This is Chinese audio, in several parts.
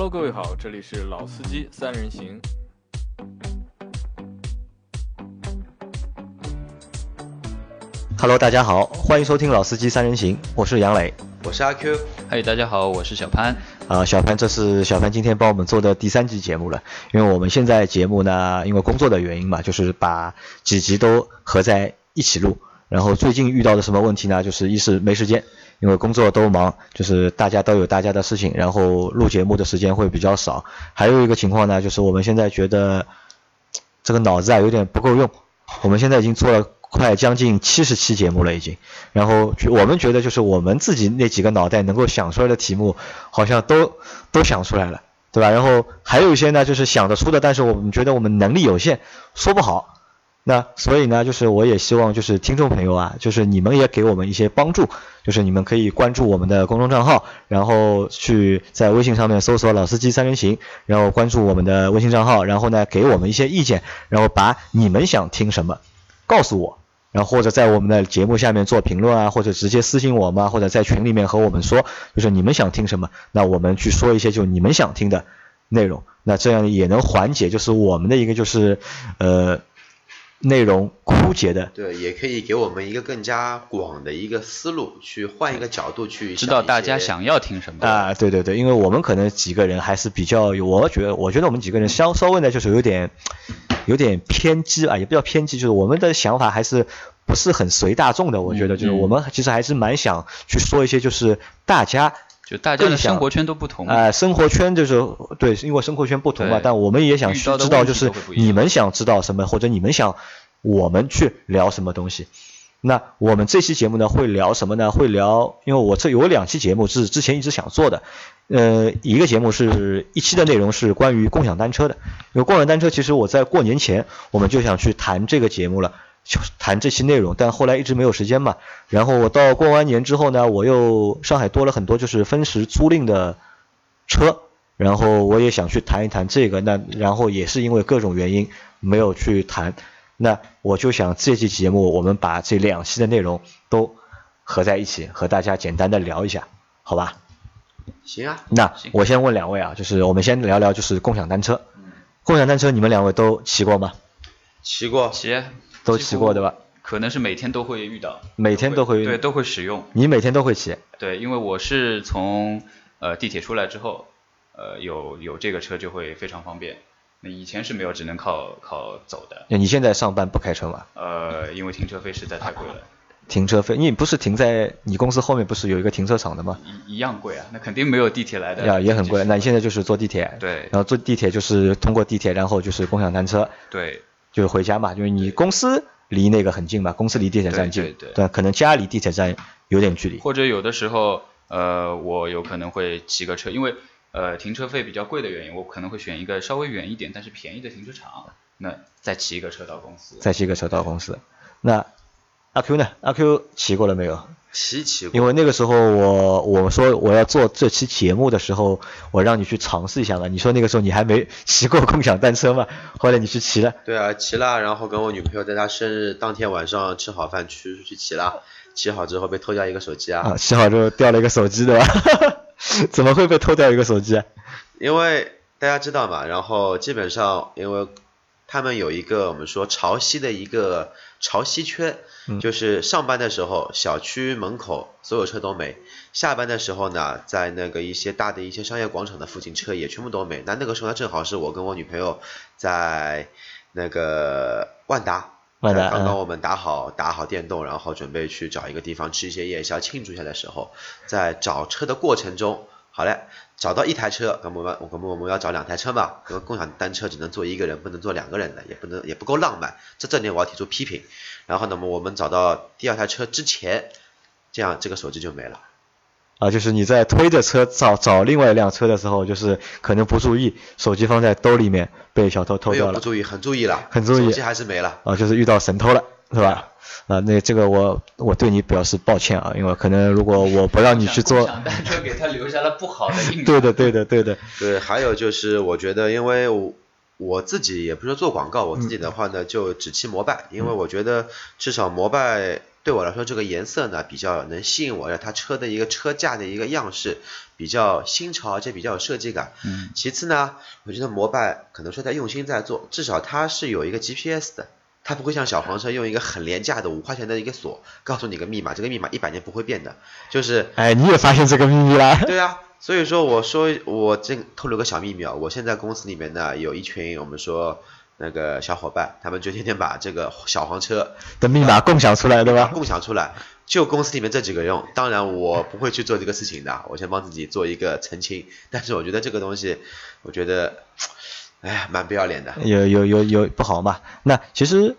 Hello，各位好，这里是老司机三人行。Hello，大家好，欢迎收听老司机三人行，我是杨磊，我是阿 Q，嗨，大家好，我是小潘。啊，小潘，这是小潘今天帮我们做的第三集节目了，因为我们现在节目呢，因为工作的原因嘛，就是把几集都合在一起录。然后最近遇到的什么问题呢？就是一是没时间，因为工作都忙，就是大家都有大家的事情，然后录节目的时间会比较少。还有一个情况呢，就是我们现在觉得这个脑子啊有点不够用，我们现在已经做了。快将近七十期节目了已经，然后我们觉得就是我们自己那几个脑袋能够想出来的题目，好像都都想出来了，对吧？然后还有一些呢，就是想得出的，但是我们觉得我们能力有限，说不好。那所以呢，就是我也希望就是听众朋友啊，就是你们也给我们一些帮助，就是你们可以关注我们的公众账号，然后去在微信上面搜索“老司机三人行”，然后关注我们的微信账号，然后呢给我们一些意见，然后把你们想听什么。告诉我，然后或者在我们的节目下面做评论啊，或者直接私信我们，或者在群里面和我们说，就是你们想听什么，那我们去说一些就你们想听的内容，那这样也能缓解就是我们的一个就是呃内容枯竭的。对，也可以给我们一个更加广的一个思路，去换一个角度去知道大家想要听什么啊。对对对，因为我们可能几个人还是比较有，我觉得我觉得我们几个人稍稍微呢就是有点。有点偏激啊，也不叫偏激，就是我们的想法还是不是很随大众的。我觉得就是我们其实还是蛮想去说一些，就是大家就大家的生活圈都不同啊，生活圈就是对，因为生活圈不同嘛。但我们也想去知道，就是你们想知道什么，或者你们想我们去聊什么东西。那我们这期节目呢会聊什么呢？会聊，因为我这有两期节目是之前一直想做的，呃，一个节目是一期的内容是关于共享单车的，因为共享单车其实我在过年前我们就想去谈这个节目了，就谈这期内容，但后来一直没有时间嘛。然后我到过完年之后呢，我又上海多了很多就是分时租赁的车，然后我也想去谈一谈这个，那然后也是因为各种原因没有去谈。那我就想这期节目我们把这两期的内容都合在一起，和大家简单的聊一下，好吧？行啊。那我先问两位啊，就是我们先聊聊就是共享单车。共享单车你们两位都骑过吗？骑过。骑。都骑过对吧？可能是每天都会遇到。每天都会。对，都会使用。你每天都会骑？对，因为我是从呃地铁出来之后，呃有有这个车就会非常方便。那以前是没有，只能靠靠走的。那你现在上班不开车吗？呃，因为停车费实在太贵了。停车费，你不是停在你公司后面不是有一个停车场的吗？一一样贵啊，那肯定没有地铁来的。呀，也很贵。那你现在就是坐地铁。对。然后坐地铁就是通过地铁，然后就是共享单车。对。就是回家嘛，因为你公司离那个很近嘛，公司离地铁站近。对对。对，可能家离地铁站有点距离。或者有的时候，呃，我有可能会骑个车，因为。呃，停车费比较贵的原因，我可能会选一个稍微远一点，但是便宜的停车场。那再骑一个车到公司。再骑一个车到公司。那阿 Q 呢？阿 Q 骑过了没有？骑骑过。因为那个时候我我说我要做这期节目的时候，我让你去尝试一下嘛。你说那个时候你还没骑过共享单车嘛？后来你去骑了。对啊，骑了，然后跟我女朋友在她生日当天晚上吃好饭去去骑了。骑好之后被偷掉一个手机啊。啊，骑好之后掉了一个手机对吧？怎么会被偷掉一个手机？因为大家知道嘛，然后基本上，因为他们有一个我们说潮汐的一个潮汐圈，就是上班的时候小区门口所有车都没，下班的时候呢，在那个一些大的一些商业广场的附近车也全部都没。那那个时候呢，正好是我跟我女朋友在那个万达，万达刚刚我们打好打好电动，然后准备去找一个地方吃一些夜宵庆祝一下的时候，在找车的过程中。好嘞，找到一台车，那么我们我们我们要找两台车嘛？因为共享单车只能坐一个人，不能坐两个人的，也不能也不够浪漫，这这点我要提出批评。然后那么我们找到第二台车之前，这样这个手机就没了。啊，就是你在推着车找找另外一辆车的时候，就是可能不注意，手机放在兜里面被小偷偷掉了。不注意，很注意了，很注意，手机还是没了。啊，就是遇到神偷了，是吧？啊，那这个我我对你表示抱歉啊，因为可能如果我不让你去做，单车给他留下了不好的印象。对的，对的，对的。对，还有就是我觉得，因为我我自己也不是做广告，我自己的话呢就只骑摩拜，因为我觉得至少摩拜。对我来说，这个颜色呢比较能吸引我，它车的一个车架的一个样式比较新潮，而且比较有设计感。嗯。其次呢，我觉得摩拜可能说在用心在做，至少它是有一个 GPS 的，它不会像小黄车用一个很廉价的五块钱的一个锁告诉你个密码，这个密码一百年不会变的，就是。哎，你也发现这个秘密了？对啊，所以说我说我这透露个小秘密啊，我现在公司里面呢有一群我们说。那个小伙伴，他们就天天把这个小黄车的密码共享出来，对吧？共享出来，就公司里面这几个用，当然我不会去做这个事情的，我先帮自己做一个澄清。但是我觉得这个东西，我觉得，哎呀，蛮不要脸的。有有有有不好嘛？那其实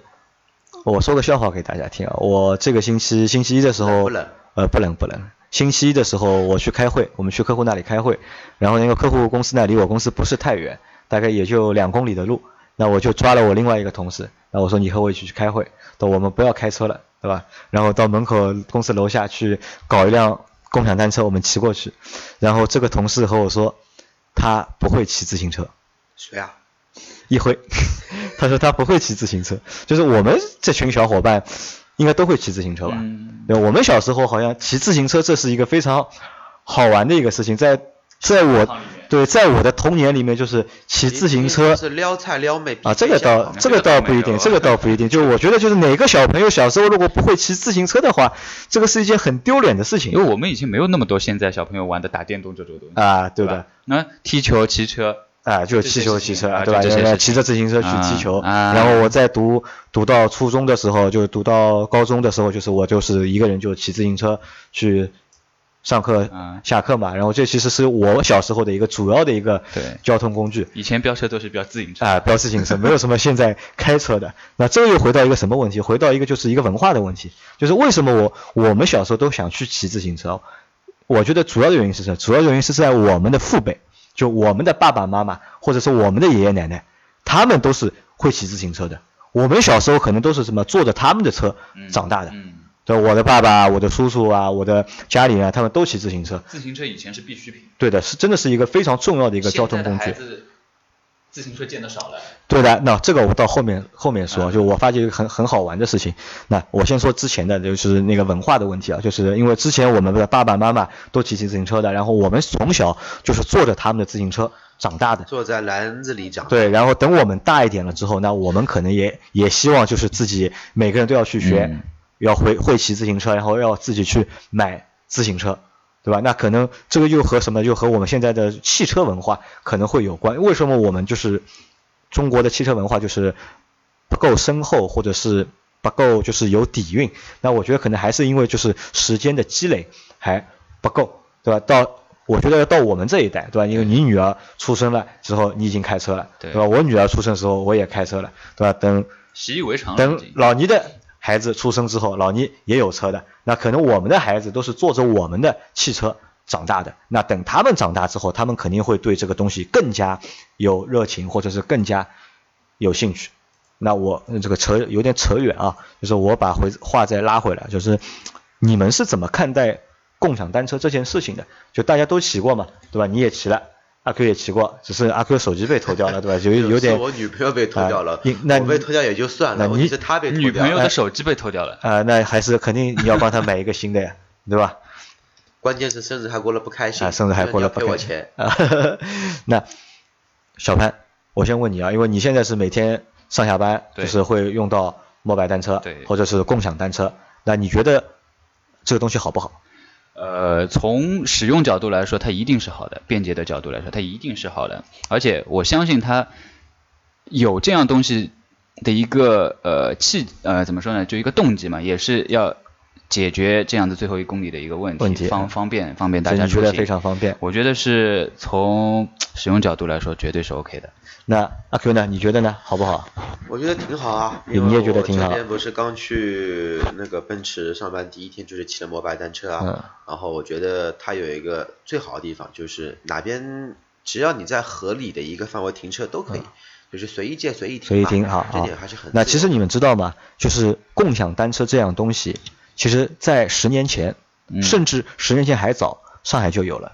我说个笑话给大家听啊，我这个星期星期一的时候，不冷，呃，不冷不冷。星期一的时候我去开会，我们去客户那里开会，然后那个客户公司呢离我公司不是太远，大概也就两公里的路。那我就抓了我另外一个同事，那我说你和我一起去开会，等我们不要开车了，对吧？然后到门口公司楼下去搞一辆共享单车，我们骑过去。然后这个同事和我说，他不会骑自行车。谁啊？一辉，他说他不会骑自行车，就是我们这群小伙伴应该都会骑自行车吧？嗯。对，我们小时候好像骑自行车这是一个非常好玩的一个事情，在在我。对，在我的童年里面，就是骑自行车是撩菜撩妹啊，这个倒这个倒不一定，这个倒不一定。就我觉得，就是哪个小朋友小时候如果不会骑自行车的话，这个是一件很丢脸的事情。因为我们已经没有那么多现在小朋友玩的打电动这种东西啊，对的。那踢球、骑车啊，就气球、骑车，对吧？骑着自行车去踢球。啊。然后我在读读到初中的时候，就读到高中的时候，就是我就是一个人就骑自行车去。上课、下课嘛，然后这其实是我小时候的一个主要的一个交通工具。以前飙车都是飙自行车啊，飙自行车，没有什么现在开车的。那这又回到一个什么问题？回到一个就是一个文化的问题，就是为什么我我们小时候都想去骑自行车？我觉得主要的原因是什么？主要原因是在我们的父辈，就我们的爸爸妈妈，或者是我们的爷爷奶奶，他们都是会骑自行车的。我们小时候可能都是什么坐着他们的车长大的。对，我的爸爸、我的叔叔啊，我的家里啊，他们都骑自行车。自行车以前是必需品。对的，是真的是一个非常重要的一个交通工具。自行车见的少了。对的，那这个我到后面后面说，就我发觉一个很很好玩的事情。那我先说之前的，就是那个文化的问题啊，就是因为之前我们的爸爸妈妈都骑骑自行车的，然后我们从小就是坐着他们的自行车长大的。坐在篮子里长。对，然后等我们大一点了之后，那我们可能也也希望就是自己每个人都要去学。要会会骑自行车，然后要自己去买自行车，对吧？那可能这个又和什么？又和我们现在的汽车文化可能会有关。为什么我们就是中国的汽车文化就是不够深厚，或者是不够就是有底蕴？那我觉得可能还是因为就是时间的积累还不够，对吧？到我觉得到我们这一代，对吧？因为你女儿出生了之后，你已经开车了，对吧？我女儿出生的时候我也开车了，对吧？等习以为常，等老倪的。孩子出生之后，老倪也有车的，那可能我们的孩子都是坐着我们的汽车长大的。那等他们长大之后，他们肯定会对这个东西更加有热情，或者是更加有兴趣。那我这个扯有点扯远啊，就是我把回话再拉回来，就是你们是怎么看待共享单车这件事情的？就大家都骑过嘛，对吧？你也骑了。阿 Q 也骑过，只是阿 Q 手机被偷掉了，对吧？就有点。我女朋友被偷掉了，我被偷掉也就算了，你是他被。女朋友的手机被偷掉了。啊，那还是肯定你要帮他买一个新的呀，对吧？关键是生日还过得不开心。啊，生日还过得不开心。啊，那小潘，我先问你啊，因为你现在是每天上下班就是会用到摩拜单车，或者是共享单车，那你觉得这个东西好不好？呃，从使用角度来说，它一定是好的；便捷的角度来说，它一定是好的。而且我相信它有这样东西的一个呃气呃怎么说呢？就一个动机嘛，也是要解决这样的最后一公里的一个问题，方方便方便大家出行，非常方便。我觉得是从使用角度来说，绝对是 OK 的。那阿 Q 呢？你觉得呢？好不好？我觉得挺好啊。你也觉得挺好。今天不是刚去那个奔驰上班第一天，就是骑了摩拜单车啊。嗯。然后我觉得它有一个最好的地方，就是哪边只要你在合理的一个范围停车都可以，就是随意借随意停。随意停好。这点还是很。那其实你们知道吗？就是共享单车这样东西，其实在十年前，甚至十年前还早，上海就有了。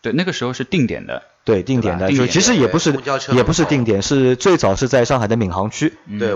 对，那个时候是定点的。对，定点的，其实也不是也不是定点，是最早是在上海的闵行区，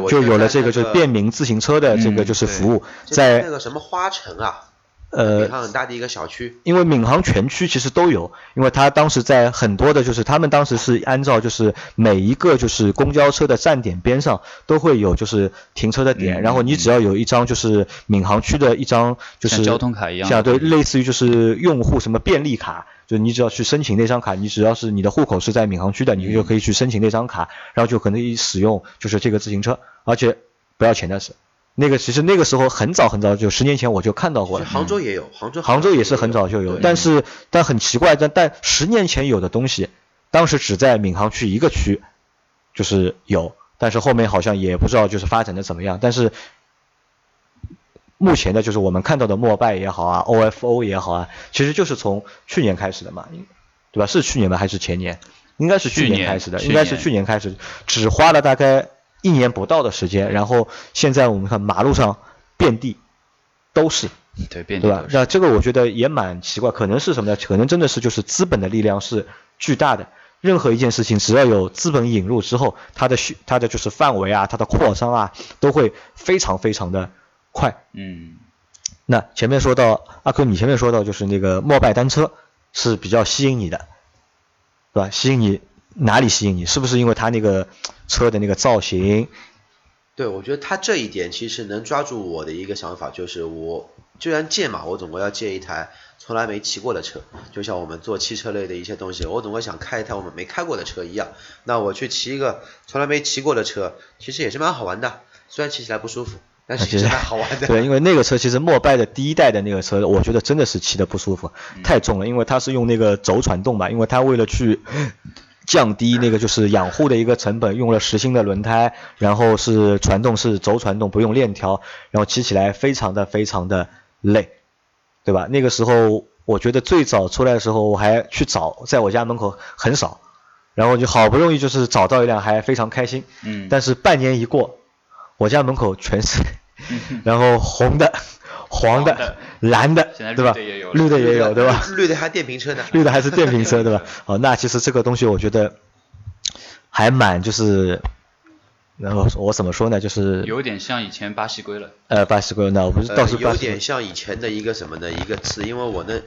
就有了这个个就是便民自行车的这个嗯就是服务，在那个什么花城啊，呃闵行很大的一个小区，因为闵行全区其实都有，因为他当时在很多的，就是他们当时是按照就是每一个就是公交车的站点边上都会有就是停车的点，嗯然后你只要有一张就是闵行区的一张就是像交通卡一样。像对，类似于就是用户什么便利卡，就是你只要去申请那张卡，你只要是你的户口是在闵行区的，你就可以去申请那张卡，然后就可以使用就是这个自行车，而且不要钱的是。那个其实那个时候很早很早，就十年前我就看到过了。杭州也有，杭州杭州也是很早就有，对但是但很奇怪，但但十年前有的东西，当时只在闵行区一个区，就是有，但是后面好像也不知道就是发展的怎么样，但是目前的就是我们看到的摩拜也好啊，OFO 也好啊，其实就是从去年开始的嘛，对吧？是去年吗？还是前年？应该是去年开始的，应该是去年开始，只花了大概一年不到的时间，然后现在我们看马路上遍地都是。对，遍地对吧那这个我觉得也蛮奇怪，可能是什么呢？可能真的是就是资本的力量是巨大的。任何一件事情，只要有资本引入之后，它的需它的就是范围啊，它的扩张啊，都会非常非常的快。嗯，那前面说到阿坤，你前面说到就是那个摩拜单车是比较吸引你的，对吧？吸引你哪里吸引你？是不是因为它那个车的那个造型？对，我觉得它这一点其实能抓住我的一个想法，就是我既然借嘛，我总归要借一台从来没骑过的车，就像我们做汽车类的一些东西，我总归想开一台我们没开过的车一样。那我去骑一个从来没骑过的车，其实也是蛮好玩的，虽然骑起来不舒服，但是蛮好玩的。对，因为那个车其实莫拜的第一代的那个车，我觉得真的是骑的不舒服，太重了，因为它是用那个轴传动嘛，因为它为了去降低那个就是养护的一个成本，用了实心的轮胎，然后是传动是轴传动，不用链条，然后骑起来非常的非常的累，对吧？那个时候我觉得最早出来的时候，我还去找，在我家门口很少，然后就好不容易 就是找到一辆，还非常开心。嗯但是半年一过，我家门口全是，然后红的、黄的、蓝的，对吧绿的也有？对吧？绿的还电瓶车呢。绿的还是电瓶车，对吧？哦，那其实这个东西我觉得还蛮就是，然后我怎么说呢？就是有点像以前巴西龟了。呃巴西龟，那我不是呃倒是有点像以前的一个什么呢？一个词，因为我呢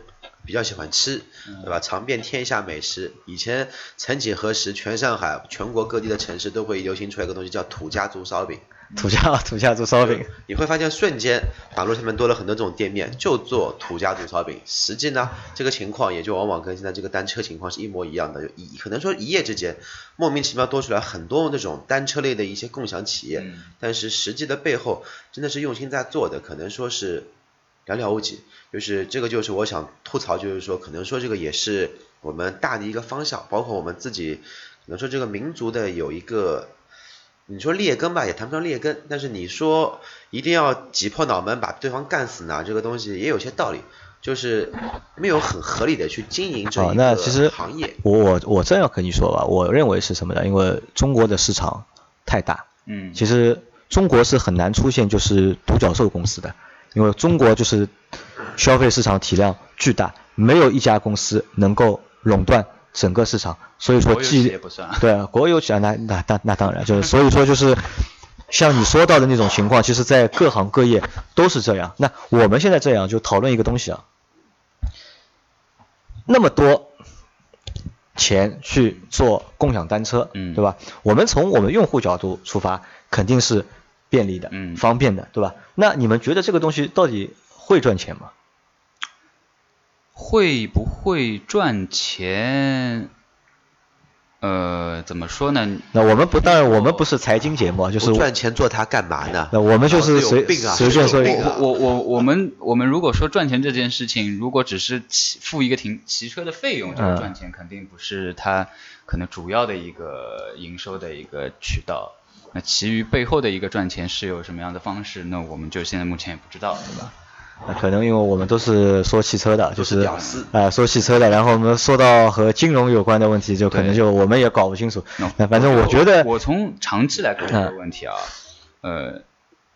比较喜欢吃，对吧？尝遍天下美食。以前曾几何时，全上海、全国各地的城市都会流行出来一个东西叫土家族烧饼。土家土家族烧饼，你会发现瞬间马路上面多了很多这种店面，就做土家族烧饼。实际呢，这个情况也就往往跟现在这个单车情况是一模一样的，就一可能说一夜之间莫名其妙多出来很多那种单车类的一些共享企业，嗯但是实际的背后真的是用心在做的，可能说是寥寥无几。就是这个就是我想吐槽，就是说可能说这个也是我们大的一个方向，包括我们自己可能说这个民族的有一个。你说劣根吧，也谈不上劣根，但是你说一定要挤破脑门把对方干死呢，这个东西也有些道理，就是没有很合理的去经营这，一个那其实行业。我我我这样跟你说吧，我认为是什么呢？因为中国的市场太大，嗯，其实中国是很难出现就是独角兽公司的，因为中国就是消费市场体量巨大，没有一家公司能够垄断整个市场，所以说既。对啊国有企业那那那那当然就是所以说就是像你说到的那种情况，其实在各行各业都是这样。那我们现在这样就讨论一个东西啊，那么多钱去做共享单车，嗯对吧？我们从我们用户角度出发，肯定是便利的、嗯方便的，对吧？那你们觉得这个东西到底会赚钱吗？会不会赚钱？呃，怎么说呢？那我们不，当然我们不是财经节目啊，就是赚钱做它干嘛呢？那我们就是有随病啊随便说啊我我我们我们如果说赚钱这件事情，如果只是骑付一个停骑车的费用，这个嗯赚钱肯定不是它可能主要的一个营收的一个渠道。那其余背后的一个赚钱是有什么样的方式？那我们就现在目前也不知道，对吧？那可能因为我们都是说汽车的，就是是屌丝啊、说汽车的，然后我们说到和金融有关的问题，就可能就我们也搞不清楚。那那反正我觉得，我从长期来看这个问题啊，呃，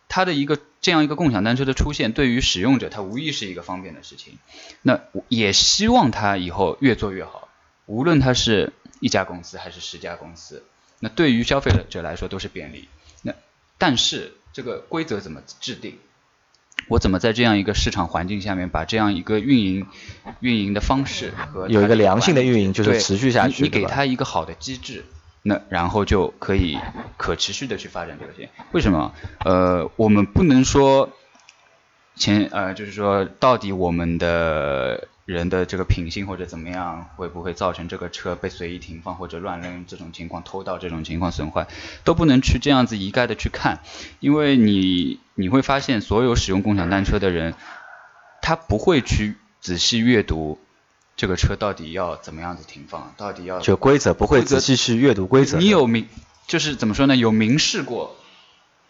它的一个这样一个共享单车的出现，对于使用者它无疑是一个方便的事情。那我也希望它以后越做越好，无论它是一家公司还是十家公司，那对于消费者来说都是便利。那但是这个规则怎么制定？我怎么在这样一个市场环境下面把这样一个运营运营的方式和有一个良性的运营，就是持续下去。你给他一个好的机制，那然后就可以可持续的去发展这个事情。为什么？呃，我们不能说前呃，就是说到底我们的。人的这个品性或者怎么样，会不会造成这个车被随意停放或者乱扔这种情况，偷盗这种情况损坏，都不能去这样子一概的去看，因为你你会发现，所有使用共享单车的人，他不会去仔细阅读这个车到底要怎么样子停放，到底要就规则不会仔细去阅读规则。你有明就是怎么说呢？有明示过。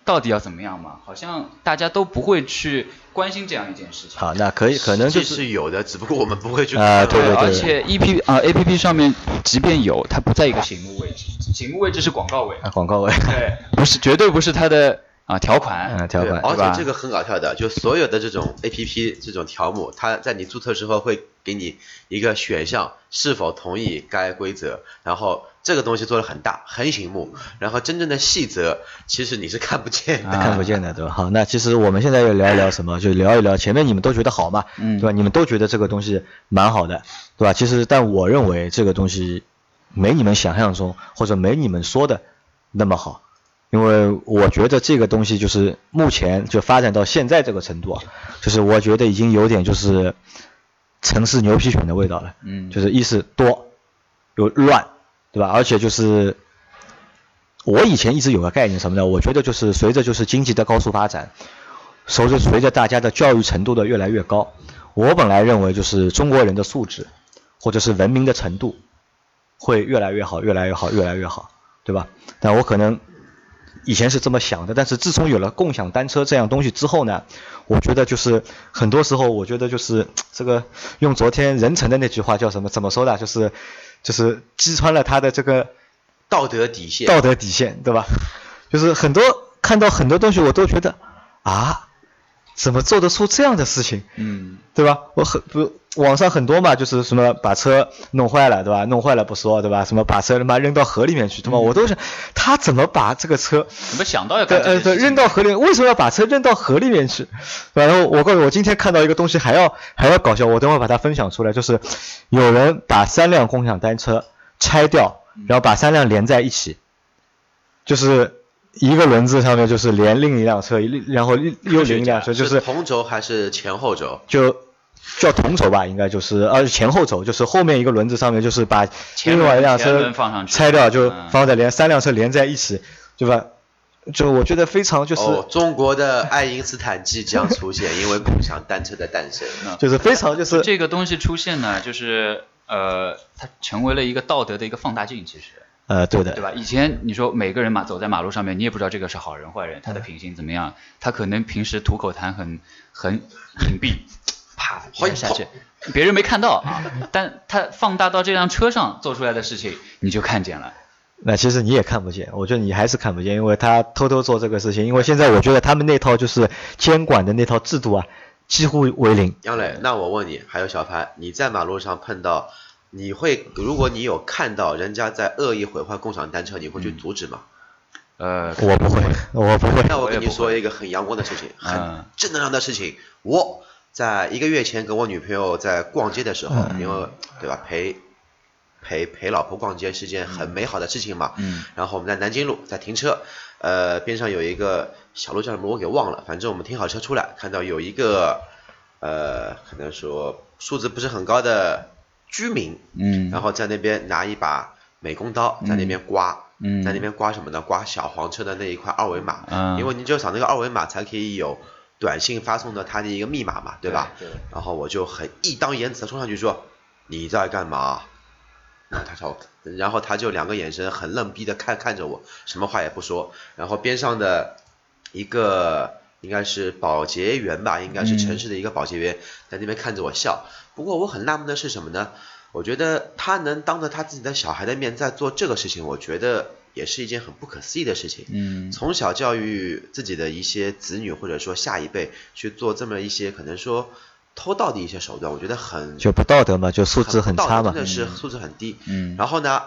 到底要怎么样嘛？好像大家都不会去关心这样一件事情。好，那可以，可能就是有的，只不过我们不会去。啊，对对对。而且 E P 啊 A P P 上面，即便有，它不在一个醒目位置，醒目位置是广告位。啊，广告位。对，不是，绝对不是它的啊条款。条款。而且这个很搞笑的，就所有的这种 A P P 这种条目，它在你注册之后会给你一个选项，是否同意该规则，然后。这个东西做的很大，很醒目，然后真正的细则其实你是看不见的，看不见的，对吧？好，那其实我们现在要聊一聊什么？就聊一聊前面你们都觉得好嘛，嗯对吧？你们都觉得这个东西蛮好的，对吧？其实但我认为这个东西没你们想象中或者没你们说的那么好，因为我觉得这个东西就是目前就发展到现在这个程度啊，就是我觉得已经有点就是城市牛皮癣的味道了，嗯，就是意思多又乱。对吧？而且就是我以前一直有个概念什么呢？我觉得就是随着就是经济的高速发展，随着随着大家的教育程度的越来越高，我本来认为就是中国人的素质或者是文明的程度会越来越好，越来越好，越来越好，对吧？但我可能以前是这么想的，但是自从有了共享单车这样东西之后呢，我觉得就是很多时候我觉得就是这个用昨天任晨的那句话叫什么？怎么说的？就是。就是击穿了他的这个道德底线，道德底线，对吧？就是很多看到很多东西，我都觉得啊，怎么做得出这样的事情？嗯，对吧？我很不网上很多嘛，就是什么把车弄坏了，对吧？弄坏了不说，对吧？什么把车他妈扔到河里面去，对吧？我都是他怎么把这个车怎么想到要干呃对扔到河里？为什么要把车扔到河里面去？然后我告诉我今天看到一个东西还要还要搞笑，我等会把它分享出来，就是有人把三辆共享单车拆掉，然后把三辆连在一起，就是。一个轮子上面就是连另一辆车，然后又另一辆车，就是同轴还是前后轴？就叫同轴吧，应该就是呃前后轴，就是后面一个轮子上面就是把另外一辆车拆掉，就放在连三辆车连在一起，对吧？就我觉得非常就是中国的爱因斯坦即将出现，因为共享单车的诞生，就是非常就是这个东西出现呢，就是呃它成为了一个道德的一个放大镜，其实。呃，对的，对吧？以前你说每个人嘛，走在马路上面，你也不知道这个是好人坏人，他的品行怎么样？他可能平时吐口痰很很 隐蔽，啪一下去，别人没看到 啊，但他放大到这辆车上做出来的事情，你就看见了。那其实你也看不见，我觉得你还是看不见，因为他偷偷做这个事情，因为现在我觉得他们那套就是监管的那套制度啊，几乎为零。杨磊，那我问你，还有小潘，你在马路上碰到？你会，如果你有看到人家在恶意毁坏共享单车，你会去阻止吗？呃，我不会，我不会。那我跟你说一个很阳光的事情，很正能量的事情。我在一个月前跟我女朋友在逛街的时候，因为对吧，陪陪陪老婆逛街是件很美好的事情嘛。嗯。然后我们在南京路在停车，呃，边上有一个小路叫什么我给忘了，反正我们停好车出来，看到有一个呃，可能说素质不是很高的。居民，嗯，然后在那边拿一把美工刀在那边刮，嗯，在那边刮什么呢？刮小黄车的那一块二维码，嗯，因为你只有扫那个二维码才可以有短信发送的他的一个密码嘛，对吧？对。然后我就很义当言辞的冲上去说你在干嘛？然后他说，然后他就两个眼神很愣逼的看看着我，什么话也不说。然后边上的一个应该是保洁员吧，应该是城市的一个保洁员，在那边看着我笑。不过我很纳闷的是什么呢？我觉得他能当着他自己的小孩的面在做这个事情，我觉得也是一件很不可思议的事情。嗯，从小教育自己的一些子女或者说下一辈去做这么一些可能说偷盗的一些手段，我觉得很就不道德嘛，就素质很差嘛，真的是素质很低。嗯，然后呢，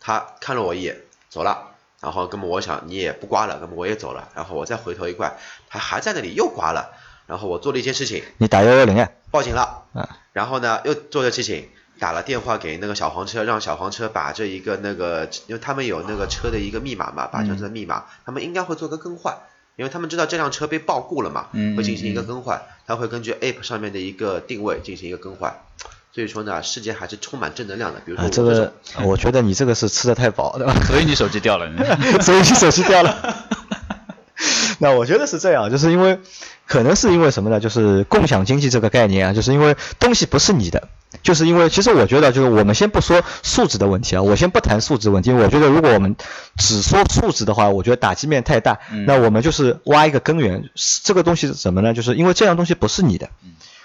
他看了我一眼走了，然后那么我想你也不刮了，那么我也走了，然后我再回头一看，他还在那里又刮了，然后我做了一件事情，你打幺幺零啊？报警了，啊，然后呢又做这事情，打了电话给那个小黄车，让小黄车把这一个那个，因为他们有那个车的一个密码嘛，把这车的密码，他们应该会做个更换。因为他们知道这辆车被报故了嘛，嗯。会进行一个更换，他会根据 App 上面的一个定位进行一个更换，所以说呢，世界还是充满正能量的。比如说啊，这这个，我觉得你这个是吃的太饱，对吧？所以你手机掉了。所以你手机掉了。那我觉得是这样，就是因为可能是因为什么呢？就是共享经济这个概念啊，就是因为东西不是你的，就是因为其实我觉得就是我们先不说素质的问题啊，我先不谈素质问题，因为我觉得如果我们只说素质的话，我觉得打击面太大。嗯那我们就是挖一个根源，这个东西是什么呢？就是因为这样东西不是你的，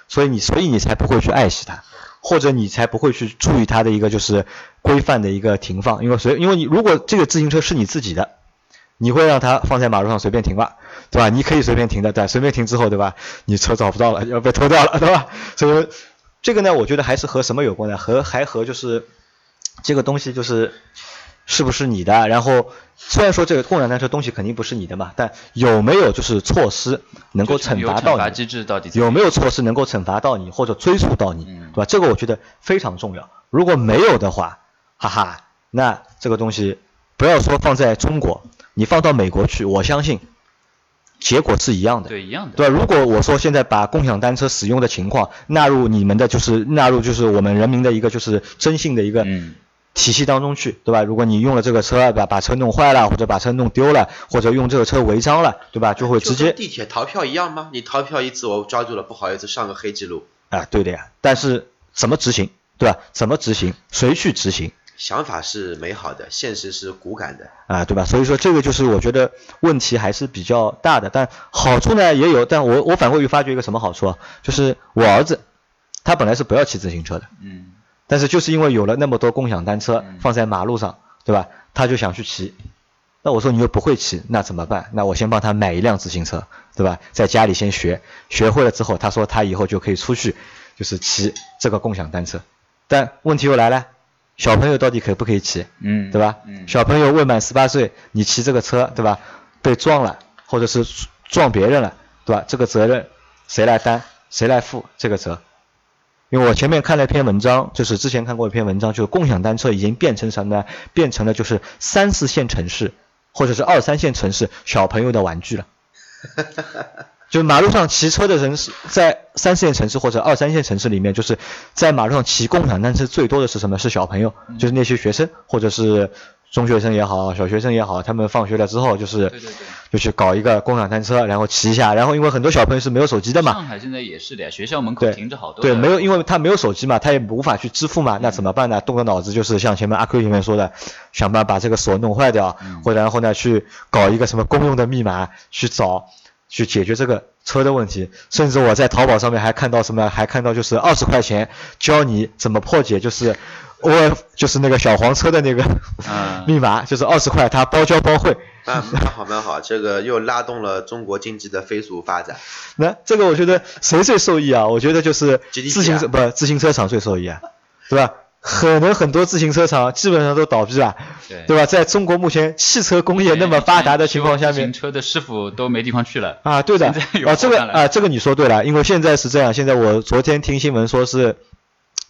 所以你所以你才不会去爱惜它。或者你才不会去注意它的一个就是规范的一个停放，因为所以因为你如果这个自行车是你自己的，你会让它放在马路上随便停吧，对吧？你可以随便停的，对，随便停之后，对吧？你车找不到了，要被偷掉了，对吧？所以这个呢，我觉得还是和什么有关呢？和还和就是这个东西就是是不是你的？然后虽然说这个共享单车东西肯定不是你的嘛，但有没有就是措施能够惩罚到你？惩罚机制到底有没有措施能够惩罚到你或者追溯到你，嗯对吧？这个我觉得非常重要。如果没有的话，哈哈，那这个东西不要说放在中国，你放到美国去，我相信结果是一样的。对一样的？对吧？如果我说现在把共享单车使用的情况纳入你们的就是纳入就是我们人民的一个就是征信的一个嗯体系当中去，对吧？如果你用了这个车把把车弄坏了，或者把车弄丢了，或者用这个车违章了，对吧？就会直接地铁逃票一样吗？你逃票一次我抓住了，不好意思上个黑记录。啊，对的呀。但是怎么执行，对吧？怎么执行，谁去执行想法是美好的，现实是骨感的。啊，对吧？所以说这个就是我觉得问题还是比较大的，但好处呢也有。但我我反过去发觉一个什么好处啊？就是我儿子他本来是不要骑自行车的。嗯但是就是因为有了那么多共享单车嗯放在马路上，对吧？他就想去骑。那我说你又不会骑，那怎么办？那我先帮他买一辆自行车，对吧？在家里先学，学会了之后，他说他以后就可以出去，就是骑这个共享单车。但问题又来了，小朋友到底可不可以骑？嗯，对吧？嗯小朋友未满十八岁，你骑这个车，对吧？被撞了，或者是撞别人了，对吧？这个责任谁来担？谁来负这个责？因为我前面看了一篇文章，就是之前看过一篇文章，就是共享单车已经变成什么呢？变成了就是三四线城市或者是二三线城市小朋友的玩具了。就马路上骑车的人是在三四线城市或者二三线城市里面，就是在马路上骑共享单车最多的是什么？是小朋友，就是那些学生或者是中学生也好，小学生也好，他们放学了之后就是对对对。就去搞一个共享单车，然后骑一下，然后因为很多小朋友是没有手机的嘛，上海现在也是的呀，学校门口停着好多对，的没有，因为他没有手机嘛，他也无法去支付嘛，那怎么办呢？动个脑子，就是像前面阿 Q 前面说的，想办法把这个锁弄坏掉，嗯。或者然后呢去搞一个什么公用的密码去找。去解决这个车的问题，甚至我在淘宝上面还看到什么，还看到就是二十块钱教你怎么破解，就是 F 就是那个小黄车的那个嗯 密码，就是二十块，它包教包会。蛮蛮好蛮好，这个又拉动了中国经济的飞速发展。那这个我觉得谁最受益啊？我觉得就是自行车、啊不自行车厂最受益啊，对吧？可能很多自行车厂基本上都倒闭了，对对吧？在中国目前汽车工业那么发达的情况下面自行面。车的师傅都没地方去了。啊，对的啊，这个啊，这个你说对了，因为现在是这样，现在我昨天听新闻说是，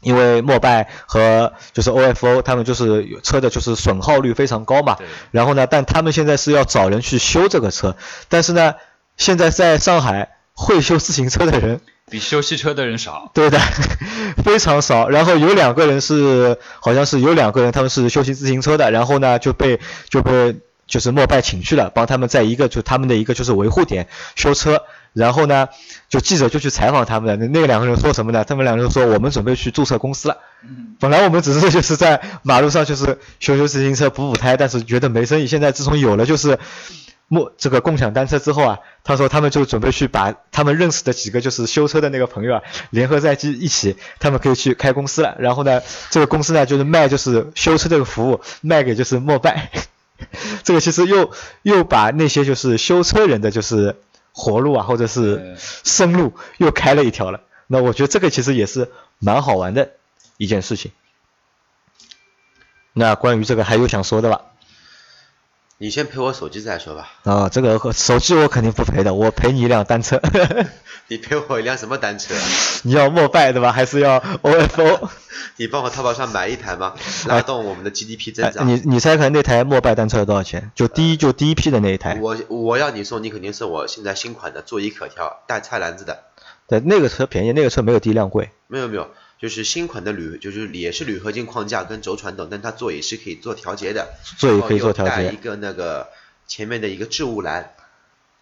因为摩拜和就是 OFO 他们就是有车的就是损耗率非常高嘛对，然后呢，但他们现在是要找人去修这个车，但是呢，现在在上海会修自行车的人比修汽车的人少。对的，非常少。然后有两个人是，好像是有两个人他们是修骑自行车的，然后呢就被就被就是摩拜请去了，帮他们在一个就他们的一个就是维护点修车。然后呢，就记者就去采访他们了。那那两个人说什么呢？他们两个人说我们准备去注册公司了。嗯本来我们只是就是在马路上就是修修自行车补补胎，但是觉得没生意。现在自从有了就是莫这个共享单车之后啊，他说他们就准备去把他们认识的几个就是修车的那个朋友啊联合在一起，他们可以去开公司了。然后呢，这个公司呢就是卖就是修车这个服务卖给就是摩拜，这个其实又又把那些就是修车人的就是活路啊或者是生路又开了一条了。那我觉得这个其实也是蛮好玩的一件事情。那关于这个还有想说的吧？你先赔我手机再说吧。啊，这个手机我肯定不赔的，我赔你一辆单车。你赔我一辆什么单车？你要摩拜对吧？还是要 OFO？你帮我淘宝上买一台吗？拉动我们的 GDP 增长。你你猜看那台摩拜单车要多少钱？就第一就第一批的那一台。我我要你送，你肯定是我现在新款的座椅可调带菜篮子的。对，那个车便宜，那个车没有第一辆贵。没有没有。就是新款的铝，就是也是铝合金框架跟轴传动，但它座椅是可以做调节的，座椅可以做调节。带一个那个前面的一个置物篮，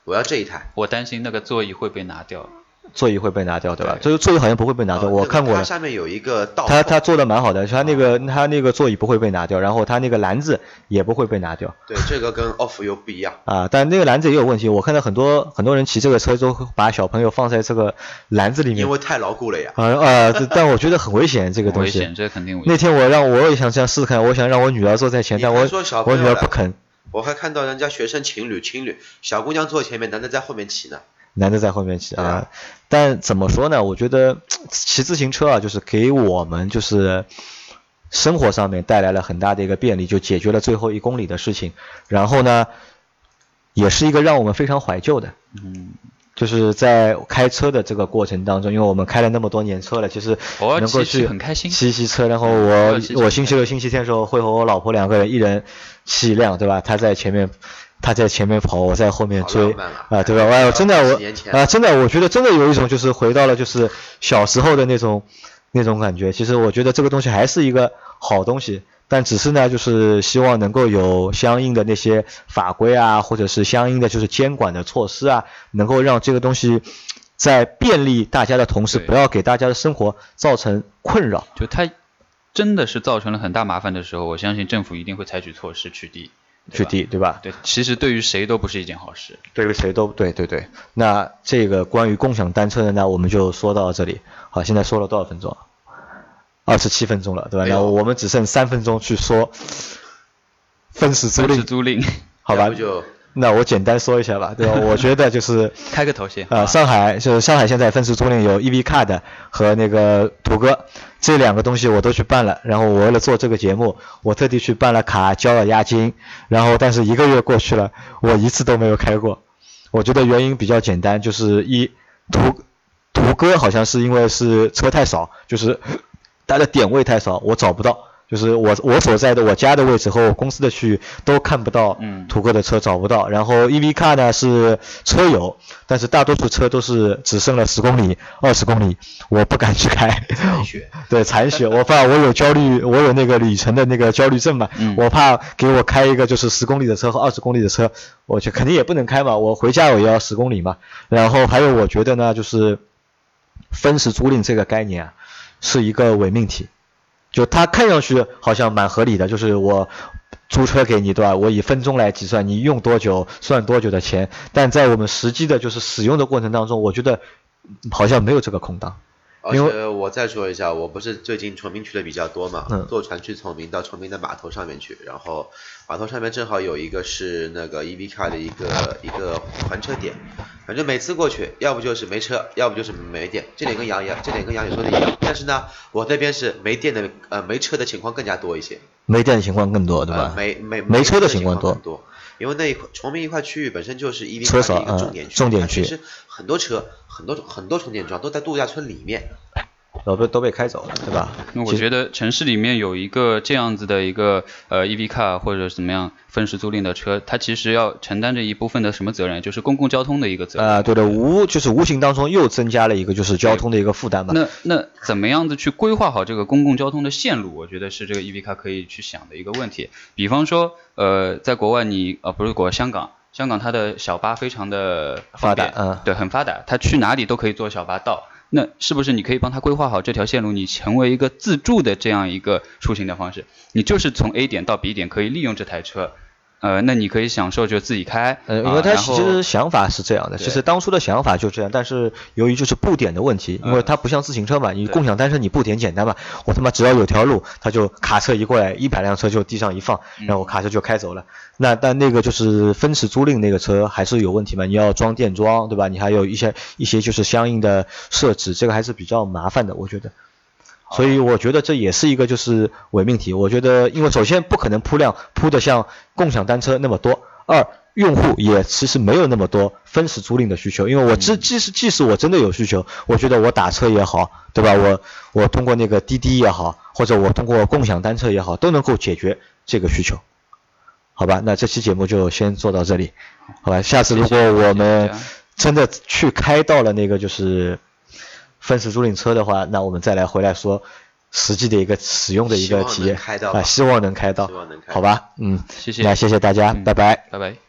我要这一台。我担心那个座椅会被拿掉。座椅会被拿掉，对吧？这个座椅好像不会被拿掉，我看过了。它下面有一个倒。它它做的蛮好的，它那个它那个座椅不会被拿掉，然后它那个篮子也不会被拿掉。对，这个跟 off 又不一样。啊，但那个篮子也有问题，我看到很多很多人骑这个车都把小朋友放在这个篮子里面。因为太牢固了呀。啊啊！但我觉得很危险，这个东西。危险，这肯定危险。那天我让我也想这样试试看，我想让我女儿坐在前，但我我女儿不肯。我还看到人家学生情侣情侣，小姑娘坐前面，男的在后面骑呢。男的在后面骑啊，但怎么说呢？我觉得骑自行车啊，就是给我们就是生活上面带来了很大的一个便利，就解决了最后一公里的事情。然后呢，也是一个让我们非常怀旧的，嗯，就是在开车的这个过程当中，因为我们开了那么多年车了，其实能够去骑骑车。然后我我星期六、星期天的时候会和我老婆两个人，一人骑一辆，对吧？他在前面。他在前面跑，我在后面追，啊，对吧？哎，真的我啊，真的我觉得真的有一种就是回到了就是小时候的那种那种感觉。其实我觉得这个东西还是一个好东西，但只是呢，就是希望能够有相应的那些法规啊，或者是相应的就是监管的措施啊，能够让这个东西在便利大家的同时，不要给大家的生活造成困扰。就它真的是造成了很大麻烦的时候，我相信政府一定会采取措施取缔。去低，对吧？对，其实对于谁都不是一件好事。对于谁都对对对。那这个关于共享单车的呢，我们就说到这里。好，现在说了多少分钟？二十七分钟了，对吧？那我们只剩三分钟去说分时租赁。租赁，好吧？那我简单说一下吧，对吧？我觉得就是 开个头先啊，上海就是上海现在分时租赁有 EV Card 和那个途歌这两个东西我都去办了，然后我为了做这个节目，我特地去办了卡，交了押金，然后但是一个月过去了，我一次都没有开过。我觉得原因比较简单，就是一途途歌好像是因为是车太少，就是 它的点位太少，我找不到。就是我我所在的我家的位置和我公司的区域都看不到嗯途哥的车找不到，然后 EV car 呢是车友，但是大多数车都是只剩了十公里、二十公里，我不敢去开。残血。对残血，我怕我有焦虑，我有那个里程的那个焦虑症嘛，我怕给我开一个就是十公里的车和二十公里的车，我去肯定也不能开嘛，我回家我也要十公里嘛。然后还有我觉得呢，就是分时租赁这个概念啊，是一个伪命题。就它看上去好像蛮合理的，就是我租车给你，对吧？我以分钟来计算，你用多久算多久的钱。但在我们实际的就是使用的过程当中，我觉得好像没有这个空档。而且我再说一下，我不是最近崇明去的比较多嘛，坐船去崇明，到崇明的码头上面去，然后码头上面正好有一个是那个 EV car 的一个一个还车点，反正每次过去，要不就是没车，要不就是没电，这点跟杨一样，这点跟杨宇说的一样。但是呢，我那边是没电的，呃，没车的情况更加多一些。没电的情况更多，对吧？没没没车的情况多。因为那一块崇明一块区域本身就是 EV 车的一个重点区，重点区，其实很多车，很多很多充电桩都在度假村里面。都被都被开走了，对吧？那我觉得城市里面有一个这样子的一个呃 EV car 或者怎么样分时租赁的车，它其实要承担着一部分的什么责任？就是公共交通的一个责任。啊，对的，无就是无形当中又增加了一个就是交通的一个负担嘛。那那怎么样子去规划好这个公共交通的线路？我觉得是这个 EV car 可以去想的一个问题。比方说，呃，在国外你呃不是国外香港，香港它的小巴非常的发达，嗯，对，很发达，它去哪里都可以坐小巴到。那是不是你可以帮他规划好这条线路？你成为一个自助的这样一个出行的方式，你就是从 A 点到 B 点可以利用这台车。呃，那你可以享受就自己开，呃，因为他其实想法是这样的，其实当初的想法就这样，但是由于就是布点的问题，因为它不像自行车嘛，你共享单车你布点简单嘛，我他妈只要有条路，他就卡车一过来，一百辆车就地上一放，然后卡车就开走了。那但那个就是分时租赁那个车还是有问题嘛，你要装电桩，对吧？你还有一些一些就是相应的设置，这个还是比较麻烦的，我觉得。所以我觉得这也是一个就是伪命题。我觉得，因为首先不可能铺量铺的像共享单车那么多，二用户也其实没有那么多分时租赁的需求。因为我即即使即使我真的有需求，我觉得我打车也好，对吧？我我通过那个滴滴也好，或者我通过共享单车也好，都能够解决这个需求。好吧，那这期节目就先做到这里。好吧，下次如果我们真的去开到了那个就是分时租赁车的话，那我们再来回来说实际的一个使用的一个体验啊，希望能开到，好吧，嗯，谢谢，那谢谢大家，拜拜，拜拜。